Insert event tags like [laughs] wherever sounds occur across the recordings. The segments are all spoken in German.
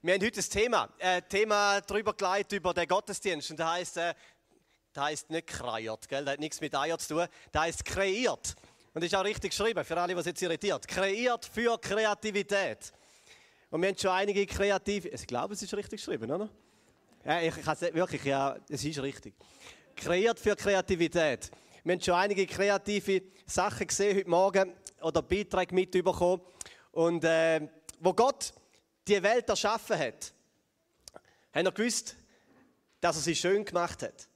Wir haben heute ein Thema, ein Thema darüber geleitet über den Gottesdienst. Und das heisst, äh, das heisst nicht kreiert, gell? das hat nichts mit Eier zu tun, das heisst kreiert. Und ist auch richtig geschrieben, für alle, die jetzt irritiert. Kreiert für Kreativität. Und wir haben schon einige kreative, ich glaube, es ist richtig geschrieben, oder? Ja, ich, ich wirklich, ja, es ist richtig. Kreiert für Kreativität. Wir haben schon einige kreative Sachen gesehen heute Morgen oder Beiträge mitbekommen. Und äh, wo Gott die Welt erschaffen hat, haben wir gewusst, dass er sie schön gemacht hat.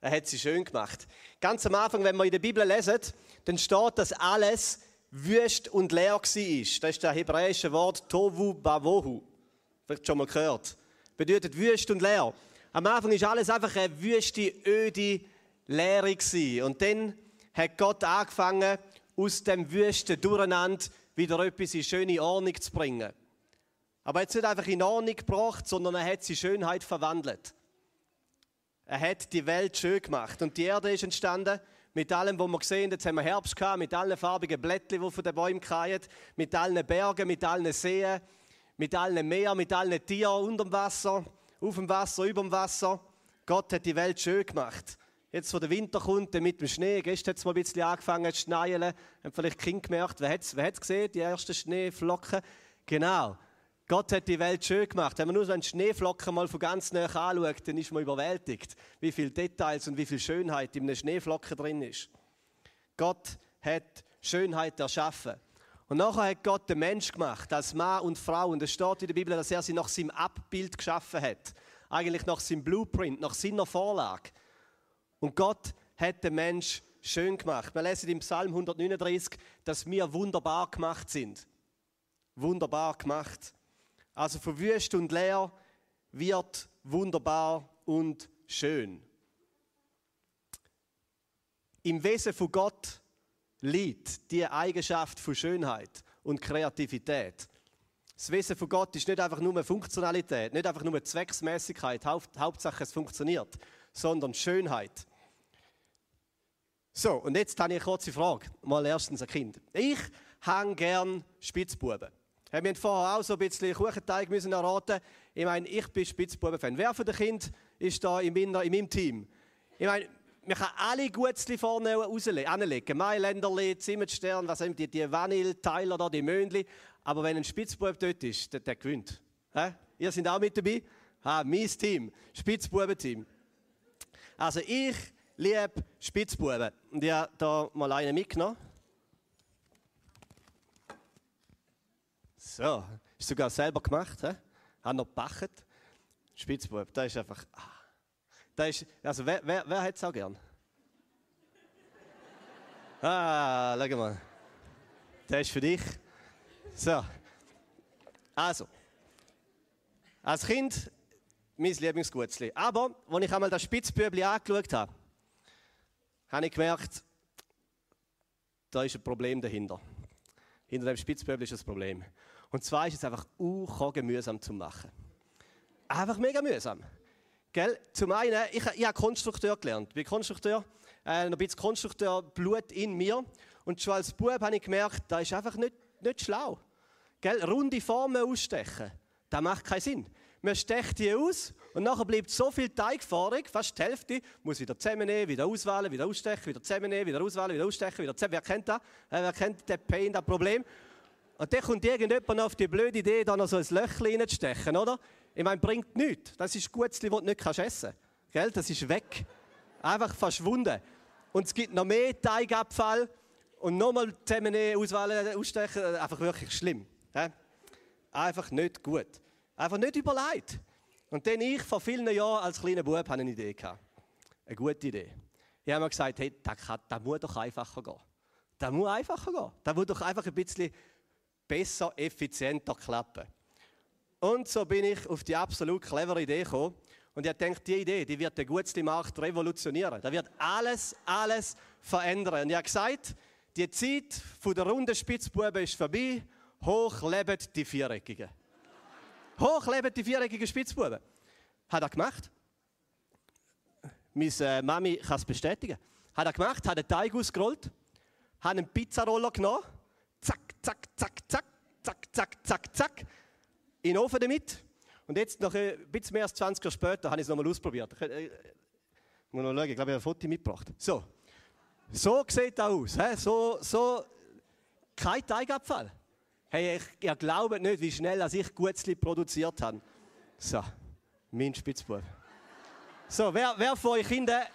Er hat sie schön gemacht. Ganz am Anfang, wenn wir in der Bibel lesen, dann steht, dass alles wüst und leer war. Das ist das hebräische Wort Tovu Bavohu. Vielleicht schon mal gehört. Bedeutet wüst und leer. Am Anfang ist alles einfach eine wüste, öde Leere Und dann hat Gott angefangen, aus dem wüsten Durcheinander wieder etwas in schöne Ordnung zu bringen. Aber er hat es nicht einfach in Ordnung gebracht, sondern er hat sie Schönheit verwandelt. Er hat die Welt schön gemacht. Und die Erde ist entstanden mit allem, was wir sehen. Jetzt haben wir Herbst gehabt, mit allen farbigen Blättchen, die von den Bäumen fallen, mit allen Bergen, mit allen Seen, mit allen Meeren, mit allen Tieren unter dem Wasser, auf dem Wasser, über dem Wasser. Gott hat die Welt schön gemacht. Jetzt, wo der Winter kommt, mit dem Schnee, gestern hat es mal ein bisschen angefangen zu schneien, haben vielleicht Kind gemerkt, wer hat es gesehen, die ersten Schneeflocken? Genau. Gott hat die Welt schön gemacht. Wenn man nur so einen Schneeflocken mal von ganz nah anschaut, dann ist man überwältigt, wie viele Details und wie viel Schönheit in einem Schneeflocken drin ist. Gott hat Schönheit erschaffen. Und nachher hat Gott den Mensch gemacht, als Mann und Frau. Und es steht in der Bibel, dass er sie nach seinem Abbild geschaffen hat. Eigentlich nach seinem Blueprint, nach seiner Vorlage. Und Gott hat den Mensch schön gemacht. Wir lesen im Psalm 139, dass wir wunderbar gemacht sind. Wunderbar gemacht. Also von wüst und leer wird wunderbar und schön. Im Wesen von Gott liegt die Eigenschaft von Schönheit und Kreativität. Das Wesen von Gott ist nicht einfach nur Funktionalität, nicht einfach nur Zwecksmäßigkeit, Hauptsache es funktioniert, sondern Schönheit. So, und jetzt habe ich eine kurze Frage. Mal erstens ein Kind. Ich habe gern Spitzbuben. Wir haben vorher auch so ein bisschen Kuchenteig müssen erraten. Ich meine, ich bin Spitzbuben-Fan. Wer von den Kindern ist da in, meiner, in meinem Team? Ich meine, man kann alle Gutzli vorne anlegen. Mailänderli, Zimmerstern, was haben die, die Vanille-Teile oder die Möhnli. Aber wenn ein Spitzbub dort ist, der, der gewinnt. Hä? Ihr seid auch mit dabei? Ha, mein Team, Spitzbuben-Team. Also ich liebe Spitzbuben. Und ich habe da mal einen mitgenommen. So, ist sogar selber gemacht. He? Hat noch gebacken. Spitzbub, da ist einfach. Ah. Da ist, also wer, wer, wer hat es auch gern? Ah, schau mal. Der ist für dich. So. Also. Als Kind mein Lieblingsgutzli. Aber, als ich einmal das Spitzbübli angeschaut habe, habe ich gemerkt, da ist ein Problem dahinter. Hinter dem Spitzbübli ist ein Problem. Und zwar ist es einfach uch mühsam zu machen. Einfach mega mühsam. Gell? Zum einen, ich, ich habe Konstrukteur gelernt. Ich bin Konstrukteur, äh, ein bisschen Konstrukteur, Blut in mir. Und schon als Bub habe ich gemerkt, das ist einfach nicht, nicht schlau. Gell? Runde Formen ausstechen, das macht keinen Sinn. Man stecht die aus und nachher bleibt so viel Teig vorig, fast die Hälfte, muss wieder zusammennehmen, wieder auswählen, wieder ausstechen, wieder zusammennehmen, wieder auswählen, wieder ausstechen, wieder zusammennehmen. Wer kennt das? Äh, wer kennt den Pain, das Problem? Und dann kommt irgendjemand auf die blöde Idee, da noch so ein Löchchen reinzustechen, oder? Ich meine, bringt nichts. Das ist Gutes, das du nicht essen kannst. Das ist weg. Einfach verschwunden. Und es gibt noch mehr Teigabfall und nochmal zusammennehmen, auswählen, ausstechen. Einfach wirklich schlimm. Einfach nicht gut. Einfach nicht überlegt. Und dann ich, vor vielen Jahren als kleiner Bub, hatte eine Idee. Eine gute Idee. Ich habe mir gesagt, hey, das, das muss doch einfacher gehen. Das muss einfacher gehen. Das muss doch einfach ein bisschen besser, effizienter klappen. Und so bin ich auf die absolut clevere Idee gekommen. Und ich denke, die Idee, die wird den Gutzli-Markt revolutionieren. Da wird alles, alles verändern. Und ich habe gesagt, die Zeit der runden Spitzbuben ist vorbei. Hoch leben die Viereckigen. Hoch leben die viereckigen Spitzbuben. Hat er gemacht. Meine äh, Mami kann es bestätigen. Hat er gemacht, hat den Teig ausgerollt, hat einen Pizzaroller genommen, zack, zack, zack, zack, zack, zack, zack, zack, in den Ofen damit Und jetzt, noch ein bisschen mehr als 20 Jahre später, habe ich es nochmal ausprobiert. Ich, äh, muss noch schauen, ich glaube, ich habe ein Foto mitgebracht. So. So sieht das aus. He? So, so, kein Teigabfall. Hey, ich, ihr glaubt nicht, wie schnell als ich Gutzli produziert habe. So, mein Spitzbub. So, wer, wer von euch Kinder...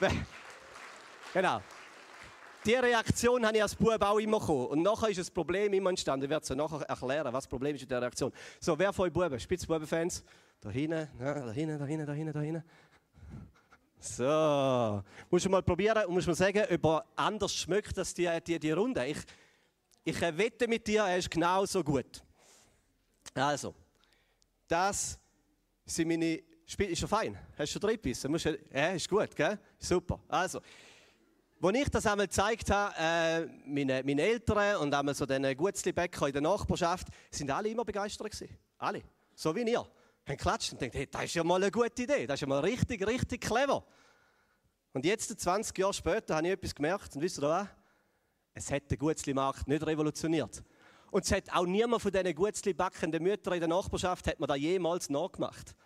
Wer, genau. Die Reaktion habe ich als Bub auch immer bekommen. Und nachher ist ein Problem immer entstanden. Ich werde es nachher erklären, was das Problem ist mit der Reaktion. So, wer von euch Buben? Spitzbuben-Fans? Da hinten, da hinten, da hinten, da hinten, da hinten. So. Musst du mal probieren und musst mal sagen, ob er anders schmeckt als die, die, die Runde. Ich, ich wette mit dir, er ist genauso gut. Also, das sind meine Spiele. Ist schon fein? Hast du schon drin gebissen? Ja, ist gut, gell? Super. Also, als ich das einmal gezeigt habe, äh, meine, meine Eltern und einmal so den Gutzli-Bäcker in der Nachbarschaft, sind alle immer begeistert gewesen. Alle. So wie ihr. Haben geklatscht und denkt, hey, das ist ja mal eine gute Idee. Das ist ja mal richtig, richtig clever. Und jetzt, 20 Jahre später, habe ich etwas gemerkt. Und wisst ihr was? Es hat den Gutzli-Markt nicht revolutioniert. Und es hat auch niemand von diesen Gutzli-backenden Müttern in der Nachbarschaft hat mir da jemals nachgemacht.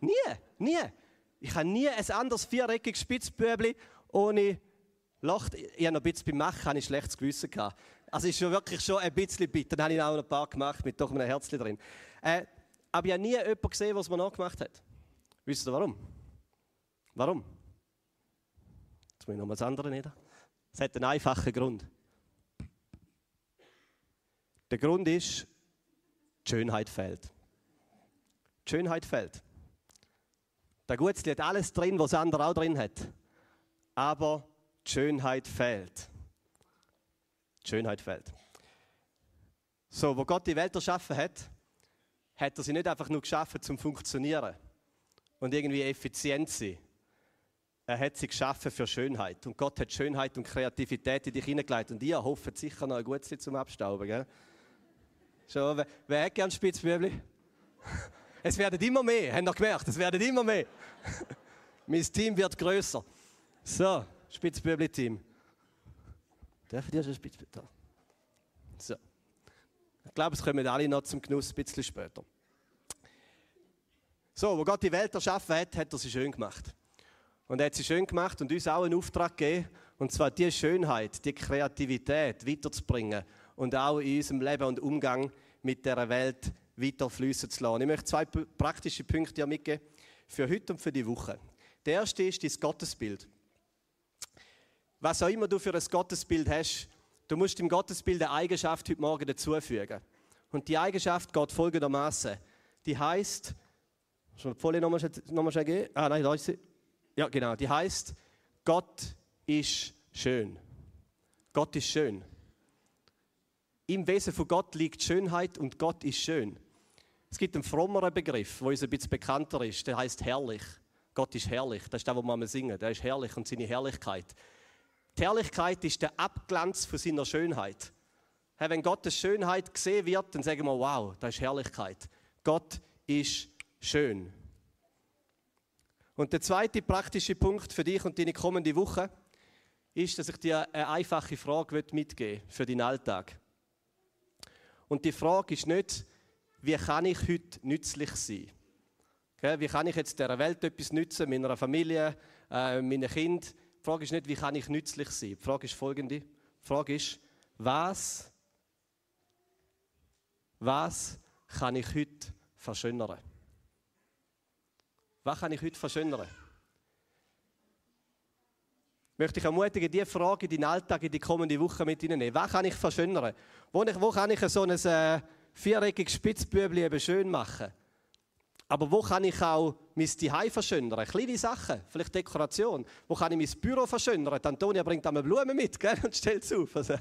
Nie, nie. Ich habe nie ein anderes viereckiges Spitzbübli ohne lacht, ich habe noch ein bisschen beim Machen habe ich schlechtes Gewissen gehabt. Also ist schon wirklich schon ein bisschen bitter. Dann habe ich auch noch ein paar gemacht mit doch einem Herzchen drin. Äh, aber ich habe nie jemanden gesehen, es mir nachgemacht hat. Wisst ihr warum? Warum? Jetzt muss ich noch mal das andere nieder. Es hat einen einfachen Grund. Der Grund ist, die Schönheit fehlt. Die Schönheit fehlt. Der Gutzli hat alles drin, was der andere auch drin hat. Aber Schönheit fehlt. Schönheit fehlt. So, wo Gott die Welt erschaffen hat, hat er sie nicht einfach nur geschaffen zum Funktionieren und irgendwie effizient zu sein. Er hat sie geschaffen für Schönheit. Und Gott hat Schönheit und Kreativität in dich hineingelegt. Und ihr hofft sicher noch ein gutes zum Abstauben. Gell? Schon, wer, wer hat gern Spitzbübli? [laughs] Es werden immer mehr, habt ihr gemerkt? Es werden immer mehr. [laughs] mein Team wird größer. So, Spitzbübli-Team. Dürfen die schon Spitzbübli? So. Ich glaube, es kommen alle noch zum Genuss ein bisschen später. So, wo Gott die Welt erschaffen hat, hat er sie schön gemacht. Und er hat sie schön gemacht und uns auch einen Auftrag gegeben, und zwar die Schönheit, die Kreativität weiterzubringen und auch in unserem Leben und Umgang mit der Welt weiterfließen zu lassen. Ich möchte zwei praktische Punkte mitgeben für heute und für die Woche. Der erste ist das Gottesbild was auch immer du für ein Gottesbild hast, du musst dem Gottesbild eine Eigenschaft heute Morgen dazufügen. Und die Eigenschaft geht folgendermaßen. Die heißt, schon die Folie nochmal, nochmal schnell gehen? Ah, nein, da ist sie. Ja, genau. Die heißt, Gott ist schön. Gott ist schön. Im Wesen von Gott liegt Schönheit und Gott ist schön. Es gibt einen frommeren Begriff, der uns ein bisschen bekannter ist. Der heißt herrlich. Gott ist herrlich. Das ist das, was wir singen. Der ist herrlich und seine Herrlichkeit. Die Herrlichkeit ist der Abglanz von seiner Schönheit. Wenn Gottes Schönheit gesehen wird, dann sagen wir, wow, das ist Herrlichkeit. Gott ist schön. Und der zweite praktische Punkt für dich und deine kommende Woche ist, dass ich dir eine einfache Frage mitgeben für deinen Alltag. Und die Frage ist nicht, wie kann ich heute nützlich sein? Wie kann ich jetzt der Welt etwas nützen, meiner Familie, äh, meinen Kindern? Die Frage ist nicht, wie kann ich nützlich sein? Die Frage ist folgende. Die Frage ist, was, was kann ich heute verschönern? Was kann ich heute verschönern? möchte ich ermutigen, diese Frage in deinen Alltag in die kommende Woche mit hineinnehmen. Was kann ich verschönern? Wo, wo kann ich so ein äh, viereckiges Spitzbübli eben schön machen? Aber wo kann ich auch mein Zuhause verschönern? Kleine Sachen, vielleicht Dekoration. Wo kann ich mein Büro verschönern? Antonia bringt einmal Blumen mit gell, und stellt es auf. Also,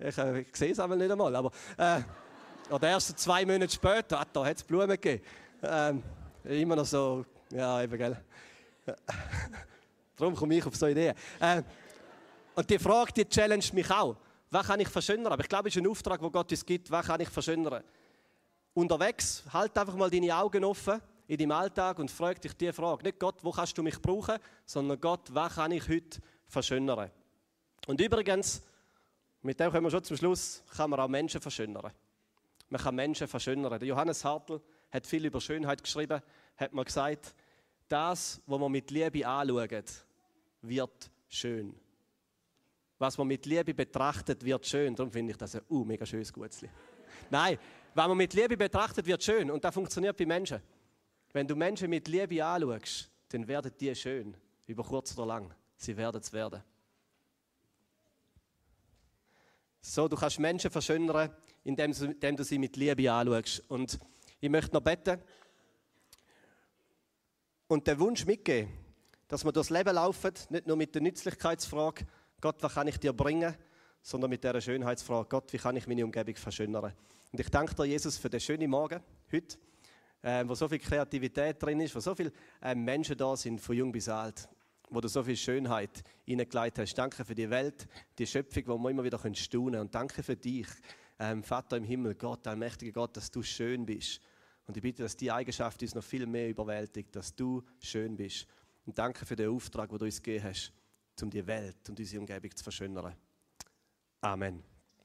ich, äh, ich sehe es einmal nicht einmal. Aber, äh, oder erst zwei Monate später, ah, da hat es Blumen gegeben. Ähm, immer noch so, ja, eben, gell. Darum komme ich auf so Ideen. Äh, und die Frage, die challenged mich auch. Was kann ich verschönern? Aber ich glaube, es ist ein Auftrag, den Gott uns gibt. Was kann ich verschönern? Unterwegs, halt einfach mal deine Augen offen in deinem Alltag und frag dich diese Frage. Nicht Gott, wo kannst du mich brauchen, sondern Gott, was kann ich heute verschönern? Und übrigens, mit dem kommen wir schon zum Schluss, kann man auch Menschen verschönern. Man kann Menschen verschönern. Der Johannes Hartl hat viel über Schönheit geschrieben, hat man gesagt, das, was man mit Liebe anschaut, wird schön. Was man mit Liebe betrachtet, wird schön. Darum finde ich das ein uh, mega schönes Gutzli. Nein, was man mit Liebe betrachtet, wird schön. Und das funktioniert bei Menschen. Wenn du Menschen mit Liebe anschaust, dann werden die schön. Über kurz oder lang. Sie werden es werden. So, du kannst Menschen verschönern, indem, du sie mit Liebe anschaust. Und ich möchte noch beten und den Wunsch mitgeben, dass wir durchs Leben laufen, nicht nur mit der Nützlichkeitsfrage, Gott, was kann ich dir bringen, sondern mit der Schönheitsfrage, Gott, wie kann ich meine Umgebung verschönern. Und ich danke dir, Jesus, für den schönen Morgen heute, äh, wo so viel Kreativität drin ist, wo so viele äh, Menschen da sind, von jung bis alt wo du so viel Schönheit hineingelegt hast. Danke für die Welt, die Schöpfung, wo wir immer wieder staunen können. Und danke für dich, ähm, Vater im Himmel, Gott, allmächtiger Gott, dass du schön bist. Und ich bitte, dass die Eigenschaft uns noch viel mehr überwältigt, dass du schön bist. Und danke für den Auftrag, den du uns gegeben hast, um die Welt und unsere Umgebung zu verschönern. Amen.